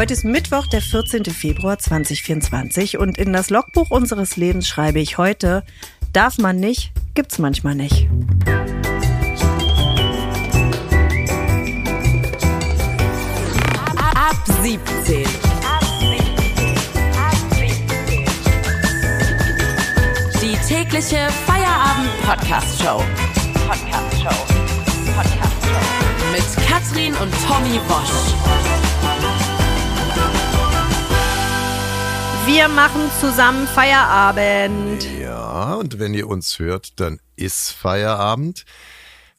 Heute ist Mittwoch, der 14. Februar 2024 und in das Logbuch unseres Lebens schreibe ich heute, darf man nicht, gibt's manchmal nicht. Ab 17. Die tägliche Feierabend-Podcast-Show. Podcast-Show. Podcast-Show. Mit Katrin und Tommy Bosch. Wir machen zusammen Feierabend. Ja, und wenn ihr uns hört, dann ist Feierabend.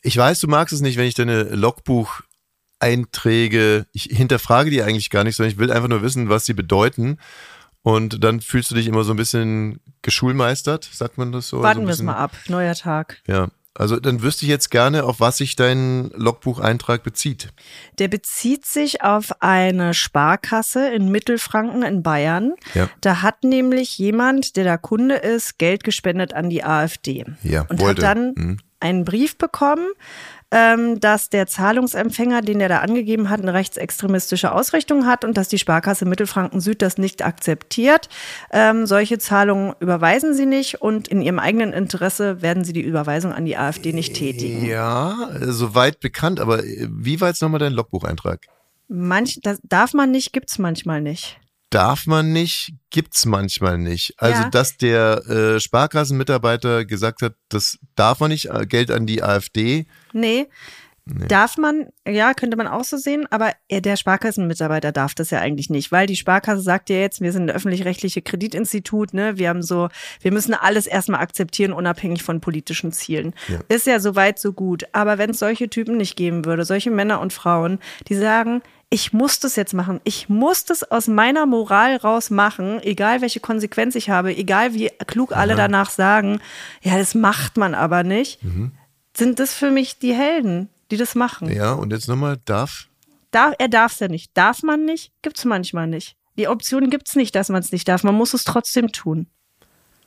Ich weiß, du magst es nicht, wenn ich deine Logbucheinträge, ich hinterfrage die eigentlich gar nicht, sondern ich will einfach nur wissen, was sie bedeuten. Und dann fühlst du dich immer so ein bisschen geschulmeistert, sagt man das so? Warten so wir es mal ab. Neuer Tag. Ja, also dann wüsste ich jetzt gerne, auf was sich dein Logbucheintrag bezieht. Der bezieht sich auf eine Sparkasse in Mittelfranken in Bayern. Ja. Da hat nämlich jemand, der da Kunde ist, Geld gespendet an die AfD. Ja, und wollte. hat dann Mhm. Einen Brief bekommen, ähm, dass der Zahlungsempfänger, den er da angegeben hat, eine rechtsextremistische Ausrichtung hat und dass die Sparkasse Mittelfranken Süd das nicht akzeptiert. Ähm, solche Zahlungen überweisen sie nicht und in ihrem eigenen Interesse werden sie die Überweisung an die AfD nicht tätigen. Ja, soweit bekannt, aber äh, wie war jetzt nochmal dein Logbucheintrag? Manch, das darf man nicht, gibt's manchmal nicht. Darf man nicht, gibt's manchmal nicht. Also, Ja. dass der äh, Sparkassenmitarbeiter gesagt hat, das darf man nicht, äh, Geld an die AfD. Nee. Darf man, ja, könnte man auch so sehen, aber er, der Sparkassenmitarbeiter darf das ja eigentlich nicht, weil die Sparkasse sagt ja jetzt, wir sind ein öffentlich-rechtliche Kreditinstitut, ne, wir haben so, wir müssen alles erstmal akzeptieren, unabhängig von politischen Zielen. Ja. Ist ja soweit so gut. Aber wenn es solche Typen nicht geben würde, solche Männer und Frauen, die sagen, ich muss das jetzt machen. Ich muss das aus meiner Moral raus machen, egal welche Konsequenz ich habe, egal wie klug alle danach sagen. Ja, das macht man aber nicht. Sind das für mich die Helden, die das machen? Ja, und jetzt nochmal, darf? Darf, er darf es ja nicht. Darf man nicht? Gibt's manchmal nicht. Die Option gibt's nicht, dass man es nicht darf. Man muss es trotzdem tun.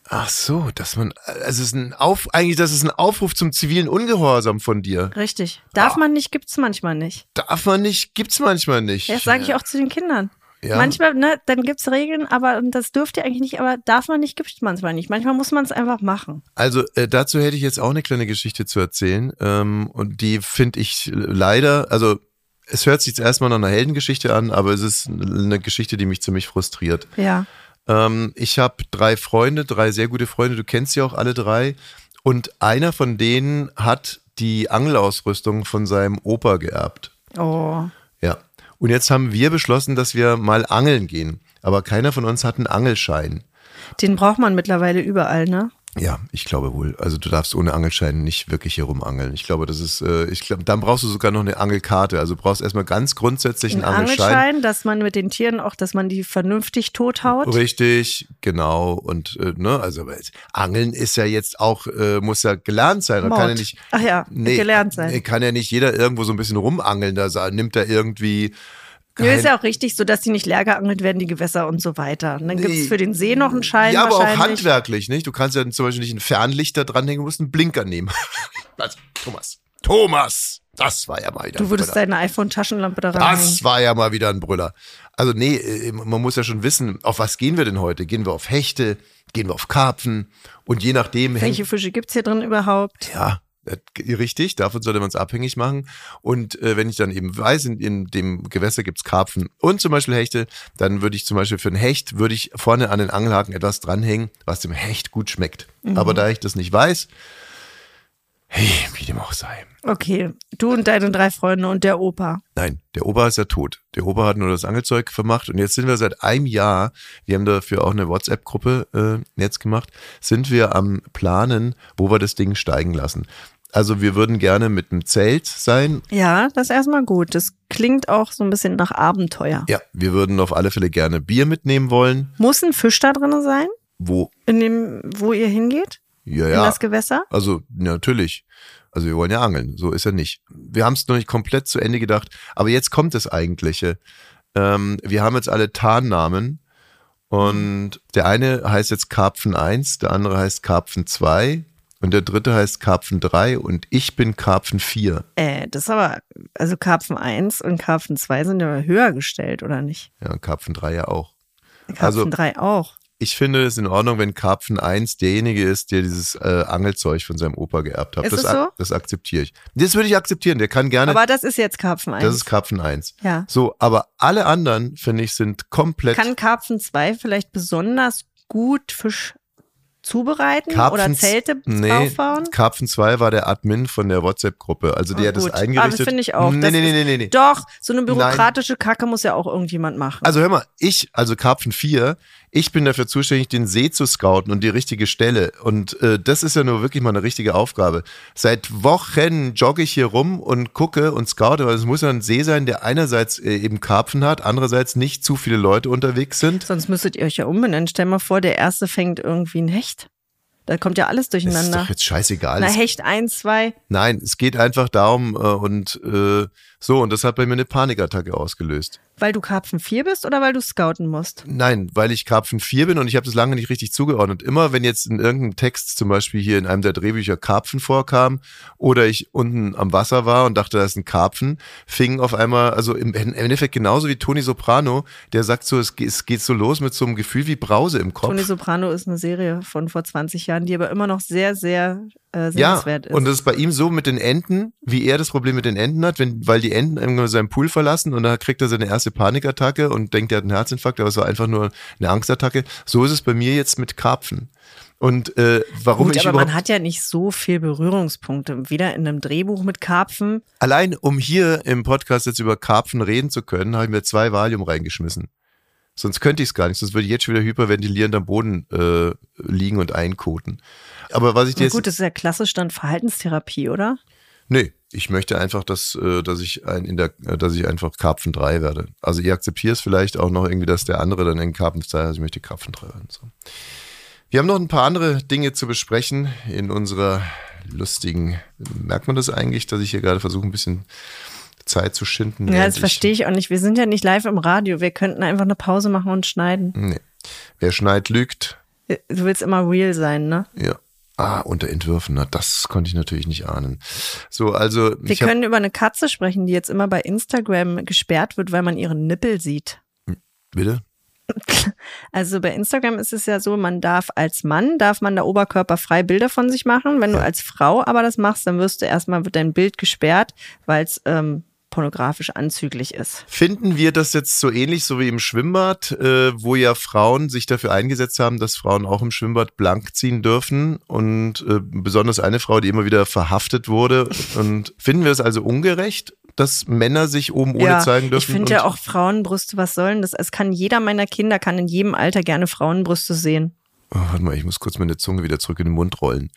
Ach so, dass man, also es ist ein Auf, eigentlich, das ist ein Aufruf zum zivilen Ungehorsam von dir. Richtig. Darf Ah. man nicht, gibt's manchmal nicht. Darf man nicht, gibt's manchmal nicht. Das sage ich auch zu den Kindern. Ja. Manchmal, ne, dann gibt's Regeln, aber und das dürft ihr eigentlich nicht, aber darf man nicht, gibt's manchmal nicht. Manchmal muss man es einfach machen. Also äh, dazu hätte ich jetzt auch eine kleine Geschichte zu erzählen. Ähm, und die finde ich leider, also es hört sich jetzt erstmal nach einer Heldengeschichte an, aber es ist eine Geschichte, die mich ziemlich frustriert. Ja. Ähm, ich habe drei Freunde, drei sehr gute Freunde, du kennst sie auch alle drei. Und einer von denen hat die Angelausrüstung von seinem Opa geerbt. Oh. Ja. Und jetzt haben wir beschlossen, dass wir mal angeln gehen. Aber keiner von uns hat einen Angelschein. Den braucht man mittlerweile überall, ne? Ja, ich glaube wohl. Also du darfst ohne Angelschein nicht wirklich hier rumangeln. Ich glaube, das ist, äh, ich glaube, dann brauchst du sogar noch eine Angelkarte. Also du brauchst erstmal ganz grundsätzlich einen Ein Angelschein. Angelschein, dass man mit den Tieren auch, dass man die vernünftig tothaut. Richtig, genau. Und äh, ne, also Angeln ist ja jetzt auch, äh, muss ja gelernt sein. Mord. kann ja nicht. Ach ja, gelernt sein. nee, Kann ja nicht jeder irgendwo so ein bisschen rumangeln. Da nimmt er irgendwie. Nö, ist ja auch richtig, so dass die nicht leer geangelt werden, die Gewässer und so weiter. Und dann Nee. für den See noch einen Schein Ja, aber auch handwerklich, nicht? Du kannst ja zum Beispiel nicht einen Fernlichter dranhängen, du musst einen Blinker nehmen. Also, Thomas. Thomas! Das war ja mal wieder Du ein würdest Brüller. deine iPhone-Taschenlampe da ranhängen. Das war ja mal wieder ein Brüller. Also nee, äh, man muss ja schon wissen, auf was gehen wir denn heute? Gehen wir auf Hechte? Gehen wir auf Karpfen? Und je nachdem Welche Fische gibt's hier drin überhaupt? ja, richtig, davon sollte man es abhängig machen. Und äh, wenn ich dann eben weiß, in, in dem Gewässer gibt's Karpfen und zum Beispiel Hechte, dann würde ich zum Beispiel für einen Hecht, würde ich vorne an den Angelhaken etwas dranhängen, was dem Hecht gut schmeckt. Aber da ich das nicht weiß, hey, wie dem auch sei. Okay, du und deine drei Freunde und der Opa. Nein, der Opa ist ja tot. Der Opa hat nur das Angelzeug vermacht und jetzt sind wir seit einem Jahr, wir haben dafür auch eine WhatsApp-Gruppe äh, jetzt gemacht, sind wir am Planen, wo wir das Ding steigen lassen. Also wir würden gerne mit einem Zelt sein. Ja, das ist erstmal gut. Das klingt auch so ein bisschen nach Abenteuer. Ja, wir würden auf alle Fälle gerne Bier mitnehmen wollen. Muss ein Fisch da drin sein, Wo? in dem, wo ihr hingeht? Ja, In ja. das Gewässer? Also natürlich. Also wir wollen ja angeln, so ist er nicht. Wir haben es noch nicht komplett zu Ende gedacht, aber jetzt kommt das Eigentliche. Ähm, wir haben jetzt alle Tarnnamen und der eine heißt jetzt Karpfen 1, der andere heißt Karpfen 2 und der dritte heißt Karpfen 3 und ich bin Karpfen 4. Äh, das ist aber, also Karpfen 1 und Karpfen 2 sind ja höher gestellt, oder nicht? Ja, Karpfen 3 ja auch. Karpfen Also- 3 auch. Ich finde es in Ordnung, wenn Karpfen 1 derjenige ist, der dieses äh, Angelzeug von seinem Opa geerbt hat. Ist das, es so? das akzeptiere ich. Das würde ich akzeptieren. Der kann gerne. Aber das ist jetzt Karpfen 1. das ist Karpfen 1. ja. So, aber alle anderen, finde ich, sind komplett. Kann Karpfen 2 vielleicht besonders gut Fisch zubereiten oder Karpfen- Zelte nee, aufbauen? Karpfen 2 war der Admin von der WhatsApp-Gruppe. Also der Ah, hat das gut. eingerichtet. Aber das finde ich auch. Nee, nee, nee, nee, nee, nee. Doch, so eine bürokratische Kacke muss ja auch irgendjemand machen. Also hör mal, ich, also Karpfen 4, ich bin dafür zuständig, den See zu scouten und die richtige Stelle. Und äh, das ist ja nur wirklich mal eine richtige Aufgabe. Seit Wochen jogge ich hier rum und gucke und scoute, weil es muss ja ein See sein, der einerseits äh, eben Karpfen hat, andererseits nicht zu viele Leute unterwegs sind. Sonst müsstet ihr euch ja umbenennen. Stell mal vor, der erste fängt irgendwie ein Hecht. Da kommt ja alles Das ist durcheinander. doch jetzt scheißegal. Na, Hecht 1, 2. Nein, es geht einfach darum äh, und äh, so, und das hat bei mir eine Panikattacke ausgelöst. Weil du Karpfen 4 bist oder weil du scouten musst? Nein, weil ich Karpfen 4 bin und ich habe das lange nicht richtig zugeordnet. Immer wenn jetzt in irgendeinem Text, zum Beispiel hier in einem der Drehbücher Karpfen vorkam oder ich unten am Wasser war und dachte, da ist ein Karpfen, fing auf einmal, also im Endeffekt genauso wie Toni Soprano, der sagt so, es geht, so los mit so einem Gefühl wie Brause im Kopf. Tony Soprano ist eine Serie von vor 20 Jahren, die aber immer noch sehr, sehr äh, ja, sehenswert ist. und das ist bei ihm so mit den Enten, wie er das Problem mit den Enten hat, wenn, weil die Enten seinen Pool verlassen und da kriegt er seine erste Panikattacke und denkt, er hat einen Herzinfarkt, aber es war einfach nur eine Angstattacke. So ist es bei mir jetzt mit Karpfen. Und äh, warum Gut, ich aber man hat ja nicht so viel Berührungspunkte. Weder in einem Drehbuch mit Karpfen. allein um hier im Podcast jetzt über Karpfen reden zu können, habe ich mir zwei Valium reingeschmissen. Sonst könnte ich es gar nicht, sonst würde ich jetzt schon wieder hyperventilierend am Boden äh, liegen und einkoten. Aber was ich dir gut, das ist ja klassisch dann Verhaltenstherapie, oder? Nee, ich möchte einfach, dass, äh, dass ich ein in der, äh, dass ich einfach Karpfen 3 werde. Also ihr akzeptiert es vielleicht auch noch irgendwie, dass der andere dann in Karpfen 2, also ich möchte Karpfen 3 werden. So. Wir haben noch ein paar andere Dinge zu besprechen in unserer lustigen. Merkt man das eigentlich, dass ich hier gerade versuche, ein bisschen Zeit zu schinden? Ja, das verstehe ich auch nicht. Wir sind ja nicht live im Radio. Wir könnten einfach eine Pause machen und schneiden. Nee. Wer schneit, lügt. Du willst immer real sein, ne? Ja. Ah, unter Entwürfen, na, das konnte ich natürlich nicht ahnen. So, also. Wir ich hab- können über eine Katze sprechen, die jetzt immer bei Instagram gesperrt wird, weil man ihren Nippel sieht. Bitte? Also bei Instagram ist es ja so, man darf als Mann, darf man da oberkörperfrei Bilder von sich machen. Wenn du als Frau aber das machst, dann wirst du erstmal, wird dein Bild gesperrt, weil es ähm, pornografisch anzüglich ist. Finden wir das jetzt so ähnlich, so wie im Schwimmbad, äh, wo ja Frauen sich dafür eingesetzt haben, dass Frauen auch im Schwimmbad blank ziehen dürfen und äh, besonders eine Frau, die immer wieder verhaftet wurde. Und finden wir es also ungerecht, dass Männer sich oben ohne zeigen ich dürfen? finde und- ja auch Frauenbrüste, was sollen das? Es kann jeder meiner Kinder, kann in jedem Alter gerne Frauenbrüste sehen. Oh, warte mal, ich muss kurz meine Zunge wieder zurück in den Mund rollen.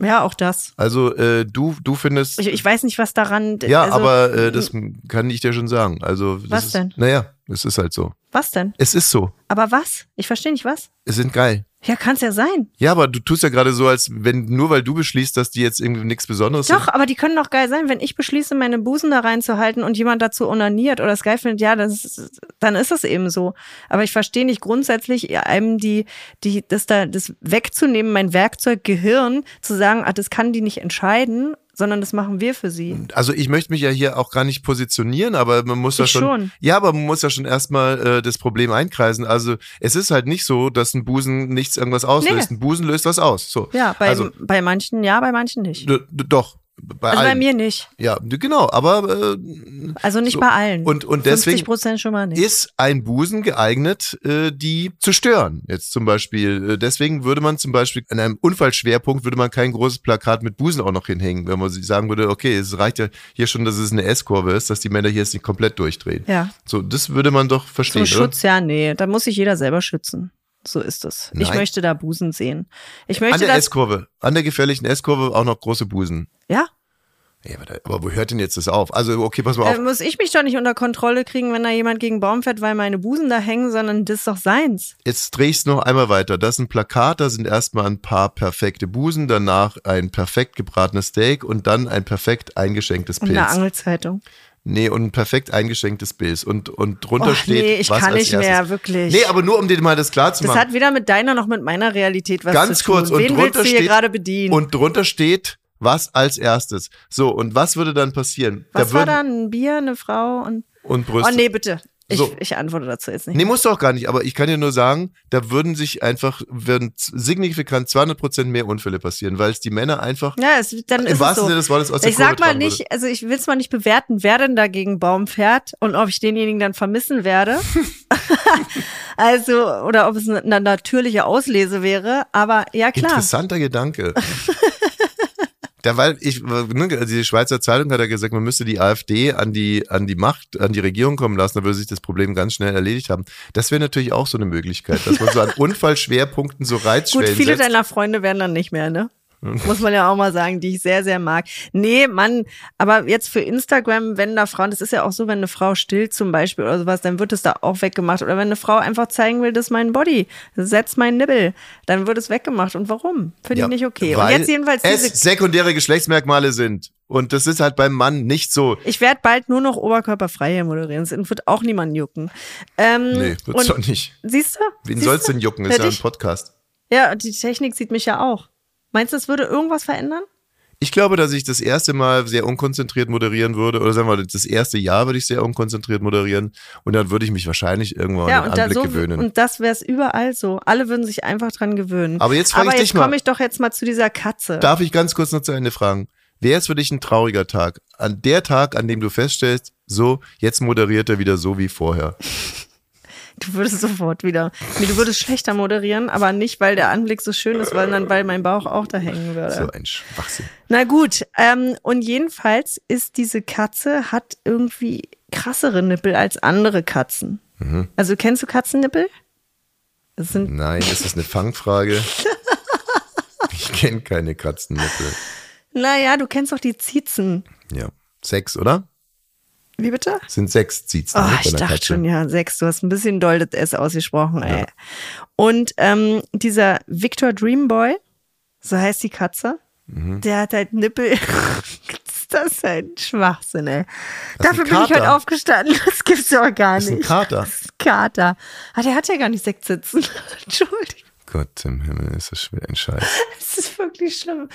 Ja, auch das. Also äh, du, du findest. Ich, ich weiß nicht, was daran. ja, also, aber äh, das kann ich dir schon sagen. Also Was ist, denn? Naja, es ist halt so. Was denn? Es ist so. Aber was? Ich verstehe nicht was. Es sind geil. Ja, kann es ja sein. Ja, aber du tust ja gerade so, als wenn nur weil du beschließt, dass die jetzt irgendwie nichts Besonderes Doch, aber die können doch geil sein. Wenn ich beschließe, meine Busen da reinzuhalten und jemand dazu onaniert oder es geil findet, ja, das ist, dann ist es eben so. Aber ich verstehe nicht grundsätzlich einem die, die, das da, das wegzunehmen, mein Werkzeug Gehirn, zu sagen, ah, das kann die nicht entscheiden, sondern das machen wir für sie. Also ich möchte mich ja hier auch gar nicht positionieren, aber man muss ja schon, schon. Ja, aber man muss ja schon erstmal äh, das Problem einkreisen. Also es ist halt nicht so, dass ein Busen nichts irgendwas auslöst. Nee. Ein Busen löst was aus. So. Ja, bei, also, bei manchen ja, bei manchen nicht. doch. Bei Also allen. bei mir nicht. Ja, genau, aber äh, Also nicht So. bei allen. Und- und 50 deswegen Prozent schon mal nicht. ist ein Busen geeignet, äh, die zu stören. Jetzt zum Beispiel, äh, deswegen würde man zum Beispiel an einem Unfallschwerpunkt würde man kein großes Plakat mit Busen auch noch hinhängen, wenn man sagen würde, okay, es reicht ja hier schon, dass es eine S-Kurve ist, dass die Männer hier jetzt nicht komplett durchdrehen. Ja. So, das würde man doch verstehen, Zum Schutz, ja, nee. Da muss sich jeder selber schützen. So ist es. Ich Nein. möchte da Busen sehen. Ich oder? An möchte der. S-Kurve, an der gefährlichen S-Kurve auch noch große Busen. Ja, Ja, aber, da, aber wo hört denn jetzt das auf? Also, okay, pass mal auf. äh, muss ich mich doch nicht unter Kontrolle kriegen, wenn da jemand gegen Baum fährt, weil meine Busen da hängen, sondern das ist doch seins. Jetzt dreh ich's noch einmal weiter. Das ist ein Plakat, da sind erstmal ein paar perfekte Busen, danach ein perfekt gebratenes Steak und dann ein perfekt eingeschenktes Und eine Pilz. Angelzeitung. Nee, und ein perfekt eingeschenktes Bild. Und, und drunter Och, steht, nee, ich was kann als nicht erstes. mehr, wirklich. Nee, aber nur um dir mal das klar zu Das machen. hat weder mit deiner noch mit meiner Realität was Ganz zu tun. kurz, und Wen drunter steht- gerade bedienen? Und drunter steht, was als erstes. So, und was würde dann passieren? was da war würden, da? Ein Bier, eine Frau und. Und Oh Brüste. nee, bitte. Ich, So. ich antworte dazu jetzt nicht. Nee, musst du auch gar nicht, aber ich kann dir nur sagen, da würden sich einfach, würden signifikant 200 Prozent mehr Unfälle passieren, weil es die Männer einfach Ja, es, dann im ist es so. Sinne des Wortes aus der Ich sag Kurve mal tragen nicht, würde. also ich will es mal nicht bewerten, wer denn da gegen Baum fährt und ob ich denjenigen dann vermissen werde. also, oder ob es eine, eine natürliche Auslese wäre. Aber ja, klar. Interessanter Gedanke. Da, weil ich, ne, die Schweizer Zeitung hat ja gesagt, man müsste die AfD an die, an die Macht, an die Regierung kommen lassen, da würde sich das Problem ganz schnell erledigt haben. Das wäre natürlich auch so eine Möglichkeit, dass man so an Unfallschwerpunkten so Gut, Reizschwellen viele setzt. deiner Freunde werden dann nicht mehr, ne? Muss man ja auch mal sagen, die ich sehr, sehr mag. Nee, Mann, aber jetzt für Instagram, wenn da Frauen, das ist ja auch so, wenn eine Frau stillt zum Beispiel oder sowas, dann wird es da auch weggemacht. Oder wenn eine Frau einfach zeigen will, das ist mein Body, setz mein Nibbel, dann wird es weggemacht. Und warum? Finde Ja, ich nicht okay. Und jetzt jedenfalls diese es sekundäre Geschlechtsmerkmale sind. Und das ist halt beim Mann nicht so. Ich werde bald nur noch oberkörperfrei hier moderieren. Es wird auch niemand jucken. Ähm, Nee, wird's doch nicht. Siehst du? Wen soll's du? denn jucken? Ist Ja, ein. Podcast. Ja, die Technik sieht mich ja auch. Meinst du, es würde irgendwas verändern? Ich glaube, dass ich das erste Mal sehr unkonzentriert moderieren würde, oder sagen wir mal, das erste Jahr würde ich sehr unkonzentriert moderieren und dann würde ich mich wahrscheinlich irgendwann ja, an den Anblick so, gewöhnen. und das wäre es überall so. Alle würden sich einfach dran gewöhnen. Aber jetzt frage Aber ich jetzt dich mal. komme ich doch jetzt mal zu dieser Katze. Darf ich ganz kurz noch zu Ende fragen? Wer ist für dich ein trauriger Tag? An der Tag, an dem du feststellst, so, jetzt moderiert er wieder so wie vorher. Du würdest sofort wieder. Nee, du würdest schlechter moderieren, aber nicht, weil der Anblick so schön ist, sondern weil mein Bauch auch da hängen würde. So ein Schwachsinn. Na gut, ähm, und jedenfalls ist diese Katze, hat irgendwie krassere Nippel als andere Katzen. Mhm. Also kennst du Katzennippel? Das Nein, ist das eine Fangfrage? Ich kenne keine Katzennippel. naja, du kennst doch die Ziezen. Ja. Sechs, oder? Wie bitte? Sind sechs Ziezen Oh, bei ich dachte Katze. schon, ja, sechs. Du hast ein bisschen doll das S ausgesprochen, ey. Und ähm, dieser Victor Dreamboy, so heißt die Katze, Mhm. der hat halt Nippel. das ist halt Schwachsinn, ey. Das Dafür ein bin ich heute aufgestanden. Das gibt's doch gar Das ist ein nicht. Kater. Das ist ein Kater. Ah, der hat ja gar nicht sechs Sitzen. Entschuldigung. Gott im Himmel, ist das schwer ein Scheiß. Es ist wirklich schlimm.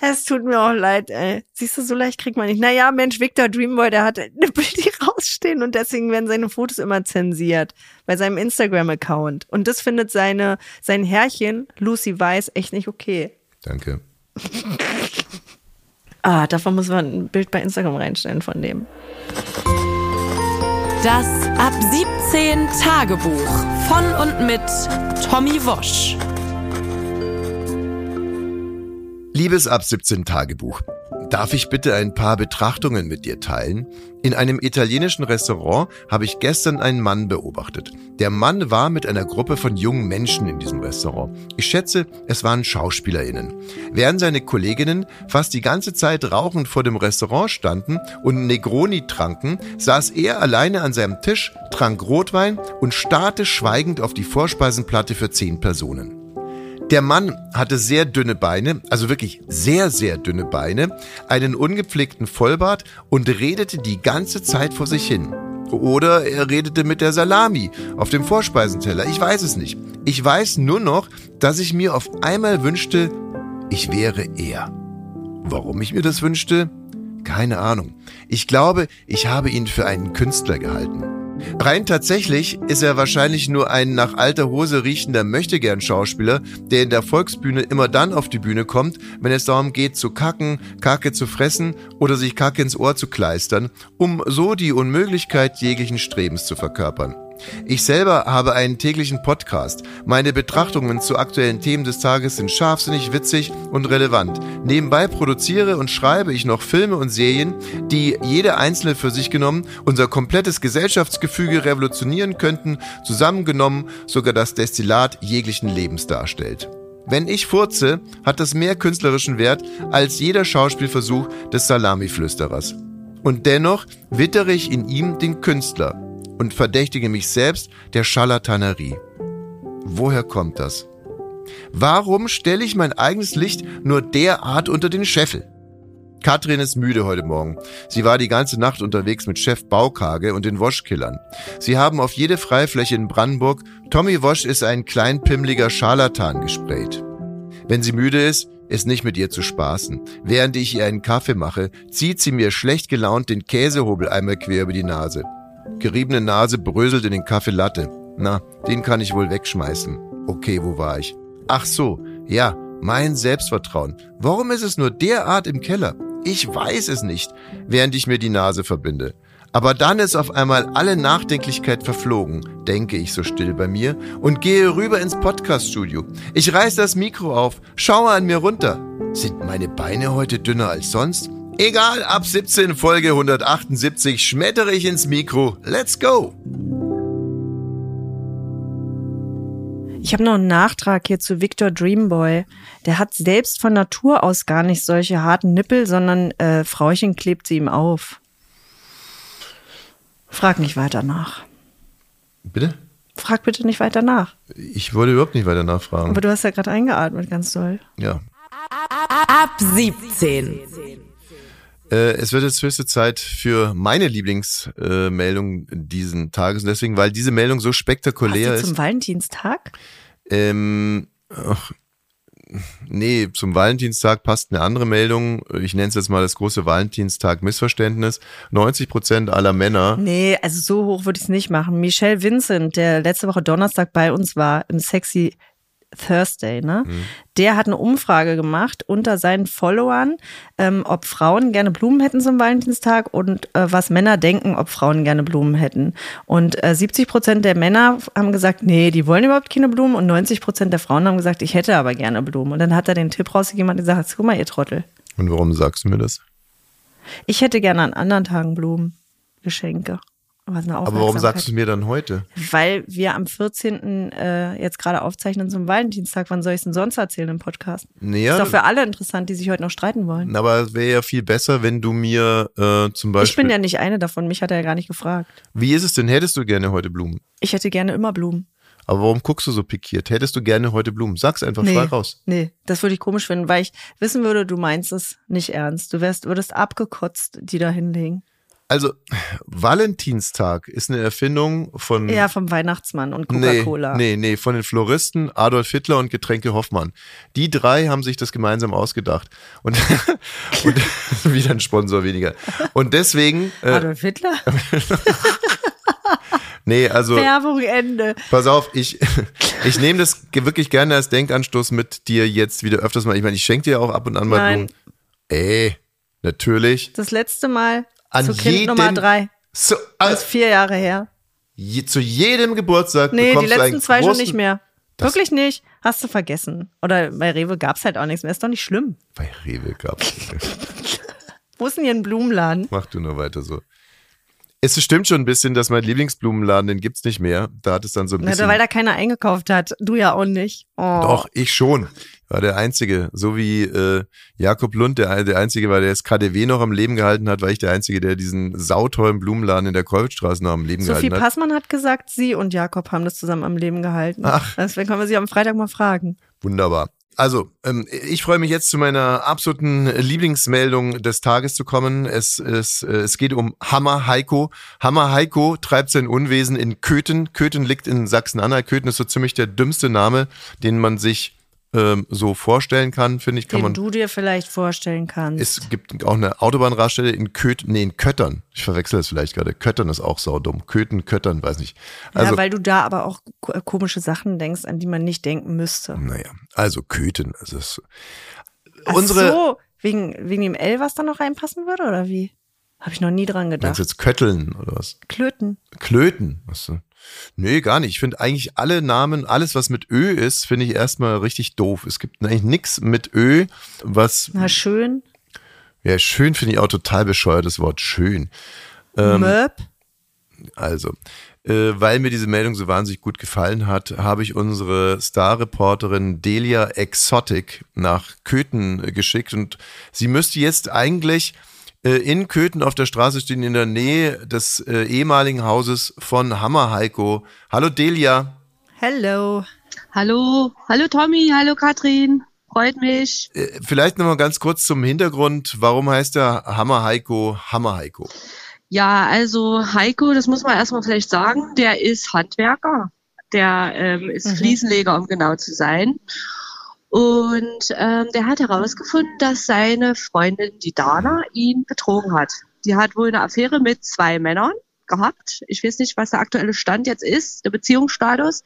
Es tut mir auch leid, ey. Siehst du, so leicht kriegt man nicht. Naja, Mensch, Victor Dreamboy, der hat Nippel, die rausstehen und deswegen werden seine Fotos immer zensiert bei seinem Instagram-Account. Und das findet seine, sein Herrchen, Lucy Weiss, echt nicht okay. Danke. Ah, davon muss man ein Bild bei Instagram reinstellen von dem. Das Ab 17 Tagebuch von und mit Tommy Wosch. Liebes Ab 17 Tagebuch. Darf ich bitte ein paar Betrachtungen mit dir teilen? In einem italienischen Restaurant habe ich gestern einen Mann beobachtet. Der Mann war mit einer Gruppe von jungen Menschen in diesem Restaurant. Ich schätze, es waren SchauspielerInnen. Während seine Kolleginnen fast die ganze Zeit rauchend vor dem Restaurant standen und Negroni tranken, saß er alleine an seinem Tisch, trank Rotwein und starrte schweigend auf die Vorspeisenplatte für zehn Personen. Der Mann hatte sehr dünne Beine, also wirklich sehr, sehr dünne Beine, einen ungepflegten Vollbart und redete die ganze Zeit vor sich hin. Oder er redete mit der Salami auf dem Vorspeisenteller. Ich weiß es nicht. Ich weiß nur noch, dass ich mir auf einmal wünschte, ich wäre er. Warum ich mir das wünschte? Keine Ahnung. Ich glaube, ich habe ihn für einen Künstler gehalten. Rein tatsächlich ist er wahrscheinlich nur ein nach alter Hose riechender Möchtegern-Schauspieler, der in der Volksbühne immer dann auf die Bühne kommt, wenn es darum geht zu kacken, Kacke zu fressen oder sich Kacke ins Ohr zu kleistern, um so die Unmöglichkeit jeglichen Strebens zu verkörpern. Ich selber habe einen täglichen Podcast. Meine Betrachtungen zu aktuellen Themen des Tages sind scharfsinnig, witzig und relevant. Nebenbei produziere und schreibe ich noch Filme und Serien, die jede einzelne für sich genommen unser komplettes Gesellschaftsgefüge revolutionieren könnten, zusammengenommen sogar das Destillat jeglichen Lebens darstellt. Wenn ich furze, hat das mehr künstlerischen Wert als jeder Schauspielversuch des Salamiflüsterers. Und dennoch wittere ich in ihm den Künstler und verdächtige mich selbst der Scharlatanerie. Woher kommt das? Warum stelle ich mein eigenes Licht nur derart unter den Scheffel? Katrin ist müde heute Morgen. Sie war die ganze Nacht unterwegs mit Chef Baukage und den Woschkillern. Sie haben auf jede Freifläche in Brandenburg Tommy Wosch ist ein kleinpimmliger Scharlatan gesprayt. Wenn sie müde ist, ist nicht mit ihr zu spaßen. Während ich ihr einen Kaffee mache, zieht sie mir schlecht gelaunt den Käsehobel einmal quer über die Nase. Geriebene Nase bröselt in den Kaffee Latte. Na, den kann ich wohl wegschmeißen. Okay, wo war ich? Ach so, ja, mein Selbstvertrauen. Warum ist es nur derart im Keller? Ich weiß es nicht, während ich mir die Nase verbinde. Aber dann ist auf einmal alle Nachdenklichkeit verflogen, denke ich so still bei mir und gehe rüber ins Podcaststudio. Ich reiß das Mikro auf, schaue an mir runter. Sind meine Beine heute dünner als sonst? Egal, ab 17 Folge 178 schmettere ich ins Mikro. Let's go! Ich habe noch einen Nachtrag hier zu Victor Dreamboy. Der hat selbst von Natur aus gar nicht solche harten Nippel, sondern äh, Frauchen klebt sie ihm auf. Frag nicht weiter nach. Bitte? Frag bitte nicht weiter nach. Ich wollte überhaupt nicht weiter nachfragen. Aber du hast ja gerade eingeatmet, ganz doll. Ja. Ab 17. Äh, es wird jetzt höchste Zeit für meine Lieblingsmeldung äh, diesen Tages. Und deswegen, weil diese Meldung so spektakulär Hast du ist. zum Valentinstag? Ähm, ach, nee, zum Valentinstag passt eine andere Meldung. Ich nenne es jetzt mal das große Valentinstag-Missverständnis. 90 Prozent aller Männer. Nee, also so hoch würde ich es nicht machen. Michelle Vincent, der letzte Woche Donnerstag bei uns war im Sexy Thursday, ne? Der hat eine Umfrage gemacht unter seinen Followern, ähm, ob Frauen gerne Blumen hätten zum Valentinstag und äh, was Männer denken, ob Frauen gerne Blumen hätten. Und äh, 70 Prozent der Männer haben gesagt, nee, die wollen überhaupt keine Blumen und 90 Prozent der Frauen haben gesagt, ich hätte aber gerne Blumen. Und dann hat er den Tipp rausgegeben und gesagt, guck mal, ihr Trottel. Und warum sagst du mir das? Ich hätte gerne an anderen Tagen Blumen, Geschenke. Aber, warum sagst du mir dann heute? Weil wir am 14. Äh, jetzt gerade aufzeichnen zum Valentinstag. Wann soll ich es denn sonst erzählen im Podcast? Naja, Ist doch für alle interessant, die sich heute noch streiten wollen. aber es wäre ja viel besser, wenn du mir äh, zum Beispiel. Ich bin ja nicht eine davon. Mich hat er ja gar nicht gefragt. Wie ist es denn? Hättest du gerne heute Blumen? Ich hätte gerne immer Blumen. Aber warum guckst du so pikiert? Hättest du gerne heute Blumen? Sag's einfach frei raus. nee, das würde ich komisch finden, weil ich wissen würde, du meinst es nicht ernst. Du wärst, würdest abgekotzt, die da hinlegen. Also, Valentinstag ist eine Erfindung von. Ja, vom Weihnachtsmann und Hm. Nee, Coca-Cola. nee, nee, von den Floristen Adolf Hitler und Getränke Hoffmann. Die drei haben sich das gemeinsam ausgedacht. Und, und wieder ein Sponsor weniger. Und deswegen, äh, Adolf Hitler? nee, also Werbung Ende. pass auf, ich, ich nehme das wirklich gerne als Denkanstoß mit dir jetzt wieder öfters mal. Ich meine, ich schenke dir auch ab und an mal Nein. Blumen. Ey, natürlich. Das letzte Mal An zu Kind jedem- Nummer drei. So, Das also, ist vier Jahre her. je, zu jedem Geburtstag Nee, die letzten zwei schon nicht mehr. Das- Wirklich nicht. Hast du vergessen. Oder bei Rewe gab's halt auch nichts mehr. Ist doch nicht schlimm. Bei Rewe gab's. Wo ist denn hier ein Blumenladen? Mach du nur weiter so. Es stimmt schon ein bisschen, dass mein Lieblingsblumenladen, den gibt's nicht mehr. Da hat es dann so ein Na, bisschen. weil da keiner eingekauft hat. Du ja auch nicht. Oh. Doch, ich schon. War der Einzige. So wie äh, Jakob Lund, der, der Einzige war, der das KDW noch am Leben gehalten hat, war ich der Einzige, der diesen sauteuren Blumenladen in der Kolbstraße noch am Leben Sophie gehalten hat. Passmann hat gesagt, sie und Jakob haben das zusammen am Leben gehalten. Ach. Deswegen können wir sie am Freitag mal fragen. Wunderbar. Also, ähm, ich freue mich jetzt zu meiner absoluten Lieblingsmeldung des Tages zu kommen. Es, es, äh, es geht um Hammer Heiko. Hammer Heiko treibt sein Unwesen in Köthen. Köthen liegt in Sachsen-Anhalt. Köthen ist so ziemlich der dümmste Name, den man sich ähm, so vorstellen kann, finde ich, kann Den man. du dir vielleicht vorstellen kannst. Es gibt auch eine Autobahnraststelle in Köthen, nee, in Köttern. Ich verwechsel das vielleicht gerade. Köttern ist auch saudumm. Köthen, Köttern, weiß nicht. Also, ja, weil du da aber auch ko- komische Sachen denkst, an die man nicht denken müsste. naja, also Köthen. Also es, Ach unsere, so, wegen, wegen dem L, was da noch reinpassen würde, oder wie? Habe ich noch nie dran meinst gedacht. du jetzt Kötteln oder was? Klöten. Klöten. Was, nee, gar nicht. Ich finde eigentlich alle Namen, alles was mit Ö ist, finde ich erstmal richtig doof. Es gibt eigentlich nichts mit Ö, was, Na schön. ja, schön finde ich auch total bescheuert, das Wort schön. Ähm, Möb. Also, äh, weil mir diese Meldung so wahnsinnig gut gefallen hat, habe ich unsere Star-Reporterin Delia Exotic nach Köthen äh, geschickt und sie müsste jetzt eigentlich in Köthen auf der Straße stehen, in der Nähe des äh, ehemaligen Hauses von Hammer Heiko. Hallo Delia. Hello. Hallo, hallo Tommy, hallo Katrin. Freut mich. Äh, Vielleicht nochmal ganz kurz zum Hintergrund. Warum heißt der Hammer Heiko Hammer Heiko? Ja, also Heiko, das muss man erstmal vielleicht sagen, der ist Handwerker. Der ähm, ist Mhm. Fliesenleger, um genau zu sein. Und ähm, der hat herausgefunden, dass seine Freundin, die Dana, ihn betrogen hat. Die hat wohl eine Affäre mit zwei Männern gehabt. Ich weiß nicht, was der aktuelle Stand jetzt ist, der Beziehungsstatus.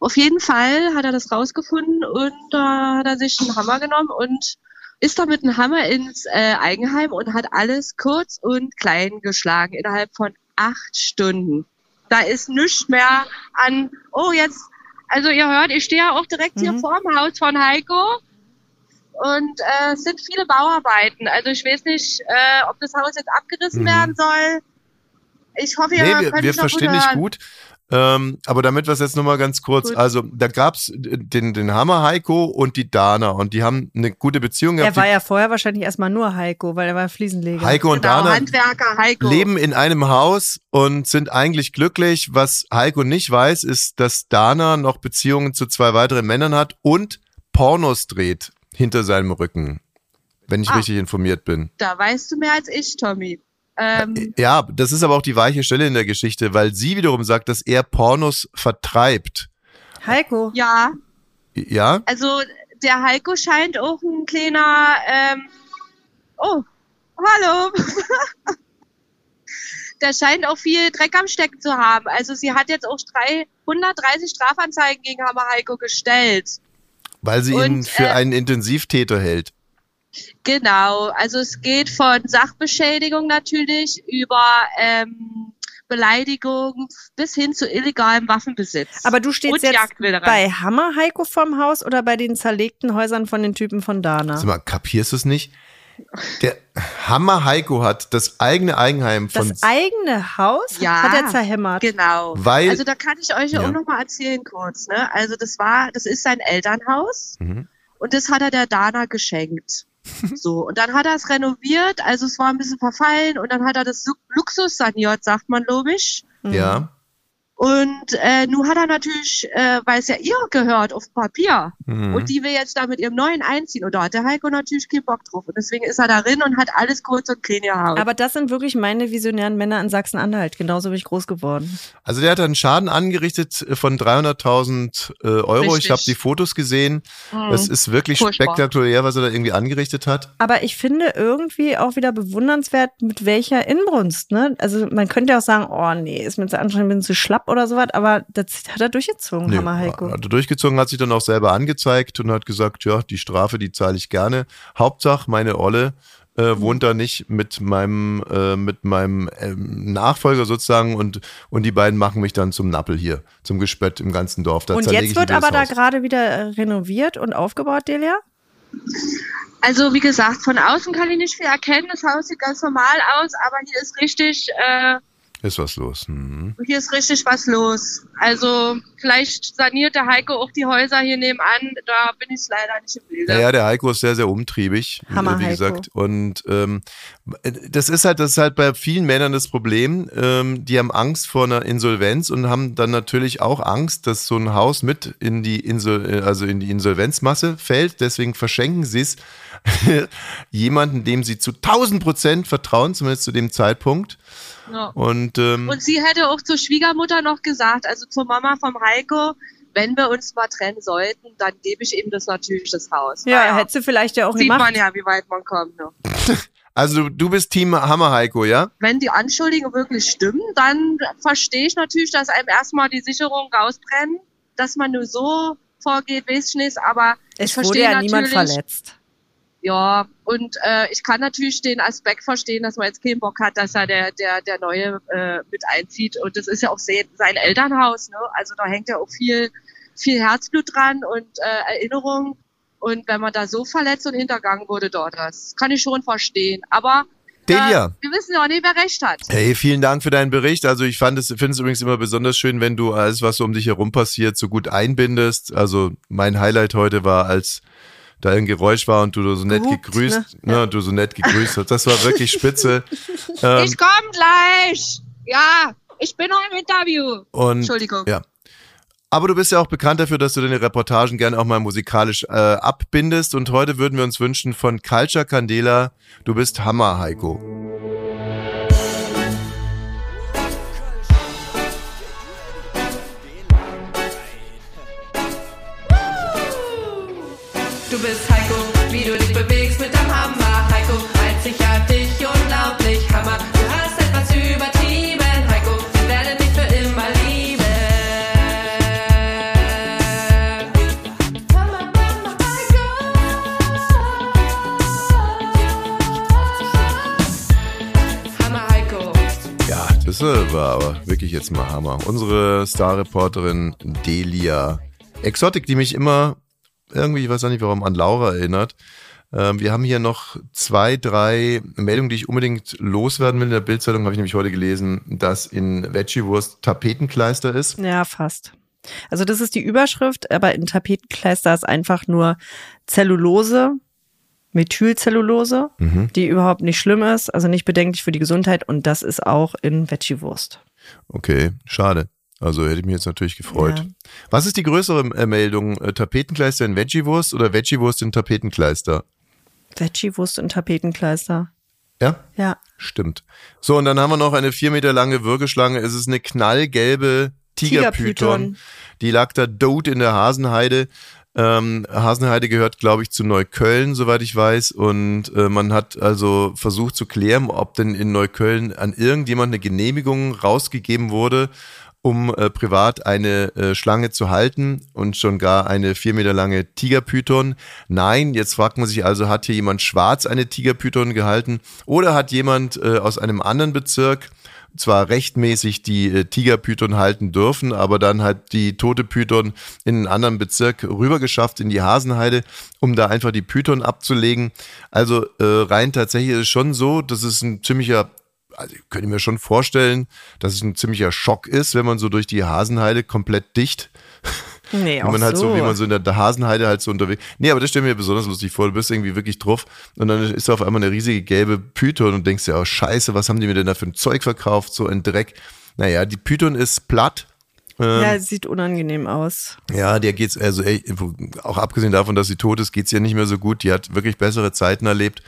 Auf jeden Fall hat er das rausgefunden und da hat er sich einen Hammer genommen und ist da mit einem Hammer ins äh, Eigenheim und hat alles kurz und klein geschlagen innerhalb von acht Stunden. Da ist nichts mehr an, oh jetzt, also ihr hört, ich stehe ja auch direkt hier Mhm. vorm Haus von Heiko und äh, es sind viele Bauarbeiten. Also ich weiß nicht, äh, ob das Haus jetzt abgerissen Mhm. werden soll. Ich hoffe, ihr Nee, könnt wir, wir verstehen dich gut. Ähm, aber damit wir es jetzt nochmal ganz kurz, Gut. also da gab's den, den Hammer Heiko und die Dana und die haben eine gute Beziehung Er gehabt. war ja vorher wahrscheinlich erstmal nur Heiko, weil er war Fliesenleger. Heiko und Genau, Dana Handwerker Heiko. leben in einem Haus und sind eigentlich glücklich. Was Heiko nicht weiß, ist, dass Dana noch Beziehungen zu zwei weiteren Männern hat und Pornos dreht hinter seinem Rücken. Wenn ich Ah. richtig informiert bin. Da weißt du mehr als ich, Tommy. Ähm, Ja, das ist aber auch die weiche Stelle in der Geschichte, weil sie wiederum sagt, dass er Pornos vertreibt. Heiko. ja, Ja? also der Heiko scheint auch ein kleiner, ähm, oh, hallo. der scheint auch viel Dreck am Stecken zu haben. Also sie hat jetzt auch 330 Strafanzeigen gegen Hammer Heiko gestellt. Weil sie ihn Und, für äh, einen Intensivtäter hält. Genau, also es geht von Sachbeschädigung natürlich über ähm, Beleidigung bis hin zu illegalem Waffenbesitz. Aber du stehst jetzt bei Hammer Heiko vorm Haus oder bei den zerlegten Häusern von den Typen von Dana? Sag mal, kapierst du es nicht? Der Hammer Heiko hat das eigene Eigenheim von Das eigene Haus Ja, hat er zerhämmert. Genau. Weil- also da kann ich euch ja auch noch mal erzählen kurz. Ne? Also das war, das ist sein Elternhaus Mhm. und das hat er der Dana geschenkt. So und dann hat er es renoviert. Also es war ein bisschen verfallen und dann hat er das Lu- Luxus saniert, sagt man logisch. Ja. Und äh, nun hat er natürlich, äh, weil es ja ihr gehört auf Papier Mhm. und die will jetzt da mit ihrem neuen einziehen und da hat der Heiko natürlich keinen Bock drauf und deswegen ist er darin und hat alles kurz und clean gehauen. Aber das sind wirklich meine visionären Männer in Sachsen-Anhalt. Genauso bin ich groß geworden. Also der hat einen Schaden angerichtet von 300.000 äh, Euro. Ich Richtig. habe die Fotos gesehen. Mhm. Es ist wirklich Furchtbar. spektakulär, was er da irgendwie angerichtet hat. Aber ich finde irgendwie auch wieder bewundernswert, mit welcher Inbrunst. Ne? Also man könnte ja auch sagen, oh nee, ist mir zu anstrengend, bin zu schlapp oder sowas, aber das hat er durchgezogen, Nee, Hammer Heiko. Hat er durchgezogen, hat sich dann auch selber angezeigt und hat gesagt, ja, die Strafe, die zahle ich gerne. Hauptsache, meine Olle äh, wohnt da nicht mit meinem, äh, mit meinem ähm, Nachfolger sozusagen und, und die beiden machen mich dann zum Nappel hier, zum Gespött im ganzen Dorf. Da Und jetzt wird aber da gerade wieder äh, renoviert und aufgebaut, Delia? Also wie gesagt, von außen kann ich nicht viel erkennen. Das Haus sieht ganz normal aus, aber hier ist richtig, äh, Ist was los. Mhm. hier ist richtig was los. Also vielleicht saniert der Heiko auch die Häuser hier nebenan. Da bin ich leider nicht im Bilde. Naja, der Heiko ist sehr, sehr umtriebig, Hammer wie Heiko. gesagt. Und ähm, das ist halt, das ist halt bei vielen Männern das Problem. Ähm, die haben Angst vor einer Insolvenz und haben dann natürlich auch Angst, dass so ein Haus mit in die Insol äh, also in die Insolvenzmasse fällt. Deswegen verschenken sie es jemanden, dem sie zu 1000 Prozent vertrauen, zumindest zu dem Zeitpunkt. Ja. Und, ähm, Und sie hätte auch zur Schwiegermutter noch gesagt, also zur Mama vom Heiko, wenn wir uns mal trennen sollten, dann gebe ich ihm das natürlich das Haus. Ja, Naja, hättest du vielleicht ja auch Sieht gemacht. man ja, wie weit man kommt. Ne? also du, bist Team Hammer Heiko, ja? Wenn die Anschuldigungen wirklich stimmen, dann verstehe ich natürlich, dass einem erstmal die Sicherung rausbrennen, dass man nur so vorgeht, weiß ich nicht, aber ich Es wurde verstehe ja natürlich, niemand verletzt. Ja, und äh, ich kann natürlich den Aspekt verstehen, dass man jetzt keinen Bock hat, dass er der, der, der Neue äh, mit einzieht. Und das ist ja auch se sein Elternhaus, ne? Also da hängt ja auch viel, viel Herzblut dran und äh, Erinnerung. Und wenn man da so verletzt und hintergangen wurde dort, das kann ich schon verstehen. Aber Delia. äh, wir wissen ja auch nicht, wer recht hat. Hey, vielen Dank für deinen Bericht. Also ich fand es, finde es übrigens immer besonders schön, wenn du alles, was so um dich herum passiert, so gut einbindest. Also mein Highlight heute war, als da ein Geräusch war und du so nett Gehupt, gegrüßt, ne? du so nett gegrüßt hast. Das war wirklich spitze. ähm, Ich komm gleich! Ja, ich bin noch im Interview. und, Entschuldigung. Ja. Aber du bist ja auch bekannt dafür, dass du deine Reportagen gerne auch mal musikalisch äh, abbindest. Und heute würden wir uns wünschen von Culture Candela, du bist Hammer, Heiko. Du bist Heiko, wie du dich bewegst mit deinem Hammer. Heiko, einzigartig, unglaublich, Hammer. Du hast etwas übertrieben, Heiko. Wir werden dich für immer lieben. Hammer, Hammer, Heiko. Hammer, Heiko. Ja, das äh, war aber wirklich jetzt mal Hammer. Unsere Starreporterin Delia Exotic, die mich immer irgendwie, ich weiß auch nicht warum, an Laura erinnert. Ähm, wir haben hier noch zwei, drei Meldungen, die ich unbedingt loswerden will. In der Bildzeitung habe ich nämlich heute gelesen, dass in Veggie-Wurst Tapetenkleister ist. Ja, fast. Also das ist die Überschrift, aber in Tapetenkleister ist einfach nur Zellulose, Methylcellulose, die überhaupt nicht schlimm ist, also nicht bedenklich für die Gesundheit und das ist auch in Veggie-Wurst. Okay, schade. Also hätte ich mich jetzt natürlich gefreut. Ja. Was ist die größere äh, Meldung? Äh, Tapetenkleister in Veggie-Wurst oder Veggie-Wurst in Tapetenkleister? Veggie-Wurst und Tapetenkleister. Ja? Ja. Stimmt. So, und dann haben wir noch eine vier Meter lange Würgeschlange. Es ist eine knallgelbe Tigerpython. Tigerpython. Die lag da dood in der Hasenheide. Ähm, Hasenheide gehört, glaube ich, zu Neukölln, soweit ich weiß. Und äh, man hat also versucht zu klären, ob denn in Neukölln an irgendjemand eine Genehmigung rausgegeben wurde, um äh, privat eine äh, Schlange zu halten und schon gar eine vier Meter lange Tigerpython. Nein, jetzt fragt man sich also, hat hier jemand schwarz eine Tigerpython gehalten oder hat jemand äh, aus einem anderen Bezirk zwar rechtmäßig die äh, Tigerpython halten dürfen, aber dann halt die tote Python in einen anderen Bezirk rübergeschafft in die Hasenheide, um da einfach die Python abzulegen. Also äh, rein tatsächlich ist es schon so, dass es ein ziemlicher also ich könnte mir schon vorstellen, dass es ein ziemlicher Schock ist, wenn man so durch die Hasenheide komplett dicht Nee, wenn man halt so. wie man so in der Hasenheide halt so unterwegs. Nee, aber das stelle mir besonders lustig vor. Du bist irgendwie wirklich drauf und dann ist da auf einmal eine riesige gelbe Python und denkst dir, oh Scheiße, was haben die mir denn da für ein Zeug verkauft? So ein Dreck. Naja, die Python ist platt. Ähm, Ja, sieht unangenehm aus. ja, der geht's, also ey, auch abgesehen davon, dass sie tot ist, geht's ihr nicht mehr so gut. Die hat wirklich bessere Zeiten erlebt.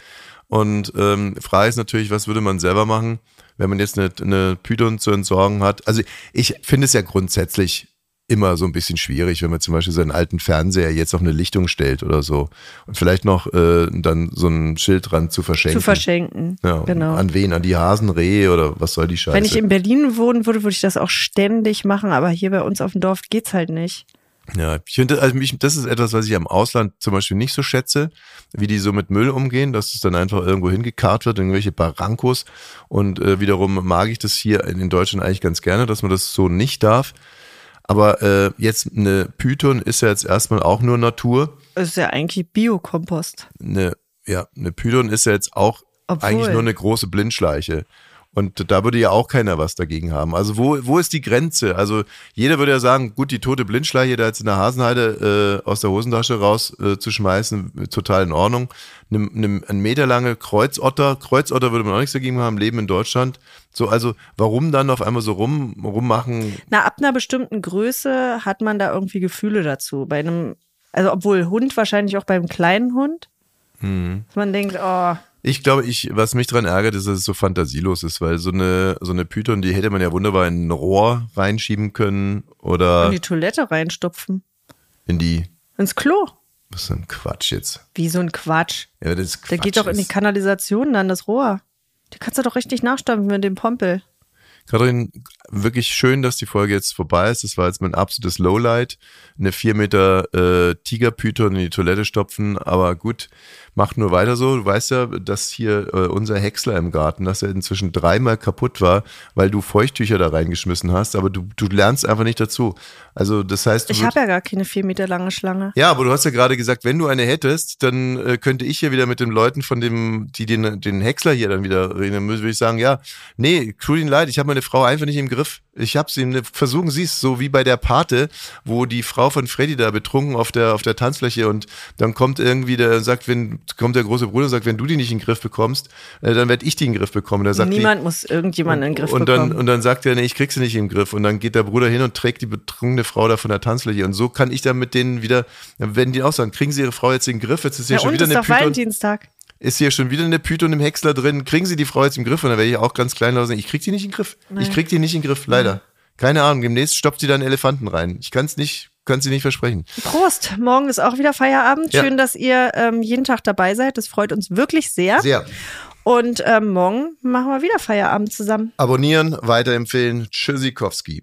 Und ähm, Frage ist natürlich, was würde man selber machen, wenn man jetzt eine, eine Python zu entsorgen hat? Also ich finde es ja grundsätzlich immer so ein bisschen schwierig, wenn man zum Beispiel seinen alten Fernseher jetzt auf eine Lichtung stellt oder so und vielleicht noch äh, dann so ein Schild dran zu verschenken. Zu verschenken. Ja, genau. An wen? An die Hasenrehe oder was soll die Scheiße? Wenn ich in Berlin wohnen würde, würde ich das auch ständig machen, aber hier bei uns auf dem Dorf geht's halt nicht. Ja, ich finde, also mich, das ist etwas, was ich am Ausland zum Beispiel nicht so schätze, wie die so mit Müll umgehen, dass es dann einfach irgendwo hingekarrt wird, irgendwelche Barankos. Und äh, wiederum mag ich das hier in, in Deutschland eigentlich ganz gerne, dass man das so nicht darf. Aber äh, jetzt eine Python ist ja jetzt erstmal auch nur Natur. Das ist ja eigentlich Biokompost. Eine, ja, eine Python ist ja jetzt auch Obwohl. eigentlich nur eine große Blindschleiche. Und da würde ja auch keiner was dagegen haben. Also wo, wo ist die Grenze? Also jeder würde ja sagen, gut, die tote Blindschleiche da jetzt in der Hasenheide äh, aus der Hosentasche raus äh, zu schmeißen, total in Ordnung. Eine, eine, ein Meter lange Kreuzotter, Kreuzotter würde man auch nichts dagegen haben, leben in Deutschland. So, also warum dann auf einmal so rum, rummachen? Na, ab einer bestimmten Größe hat man da irgendwie Gefühle dazu. Bei einem, also obwohl Hund wahrscheinlich auch beim kleinen Hund. Hm. Dass man denkt, oh, Ich glaube, ich, was mich dran ärgert, ist, dass es so fantasielos ist, weil so eine, so eine Python, die hätte man ja wunderbar in ein Rohr reinschieben können oder in die Toilette reinstopfen. in die, Ins Klo. was ist denn Quatsch jetzt? Wie so ein Quatsch. Ja, das ist Quatsch Der geht doch in die. Kanalisation dann, das Rohr. Die kannst du doch richtig nachstampfen mit dem Pompel. Kathrin, wirklich schön, dass die Folge jetzt vorbei ist. Das war jetzt mein absolutes Lowlight. Eine vier Meter äh, Tigerpython in die Toilette stopfen, aber gut, mach nur weiter so. Du weißt ja, dass hier äh, unser Häcksler im Garten, dass er inzwischen dreimal kaputt war, weil du Feuchttücher da reingeschmissen hast, aber du, du lernst einfach nicht dazu. Also das heißt, Ich habe ja gar keine vier Meter lange Schlange. ja, aber du hast ja gerade gesagt, wenn du eine hättest, dann äh, könnte ich ja wieder mit den Leuten von dem, die den, den Häcksler hier dann wieder reden, dann würde ich sagen, ja, nee, tut ihnen leid, ich habe meine meine Frau einfach nicht im Griff. Ich habe sie, ne, versuchen sie es, so wie bei der Pate, wo die Frau von Freddy da betrunken auf der, auf der Tanzfläche und dann kommt irgendwie der, sagt, wenn, kommt der große Bruder und sagt, wenn du die nicht in den Griff bekommst, äh, dann werde ich die in den Griff bekommen. Da sagt Niemand die, muss irgendjemanden in den Griff und bekommen. dann, und dann sagt er, nee, ich krieg sie nicht im Griff. Und dann geht der Bruder hin und trägt die betrunkene Frau da von der Tanzfläche. Und so kann ich dann mit denen wieder, dann werden die auch sagen, kriegen sie ihre Frau jetzt in den Griff? Jetzt ist hier ja, schon und wieder ist eine doch Python Valentinstag. Ist hier schon wieder eine Python im Häcksler drin, kriegen Sie die Frau jetzt im Griff? Und dann werde ich auch ganz kleinlaut sagen, ich krieg die nicht in den Griff. Ich krieg die nicht in den Griff, leider. Keine Ahnung, demnächst stoppt sie da einen Elefanten rein. Ich kann es nicht, kann sie nicht versprechen. Prost, morgen ist auch wieder Feierabend. Ja. Schön, dass ihr ähm, jeden Tag dabei seid. Das freut uns wirklich sehr. Sehr. Und ähm, morgen machen wir wieder Feierabend zusammen. Abonnieren, weiterempfehlen. Tschüssikowski.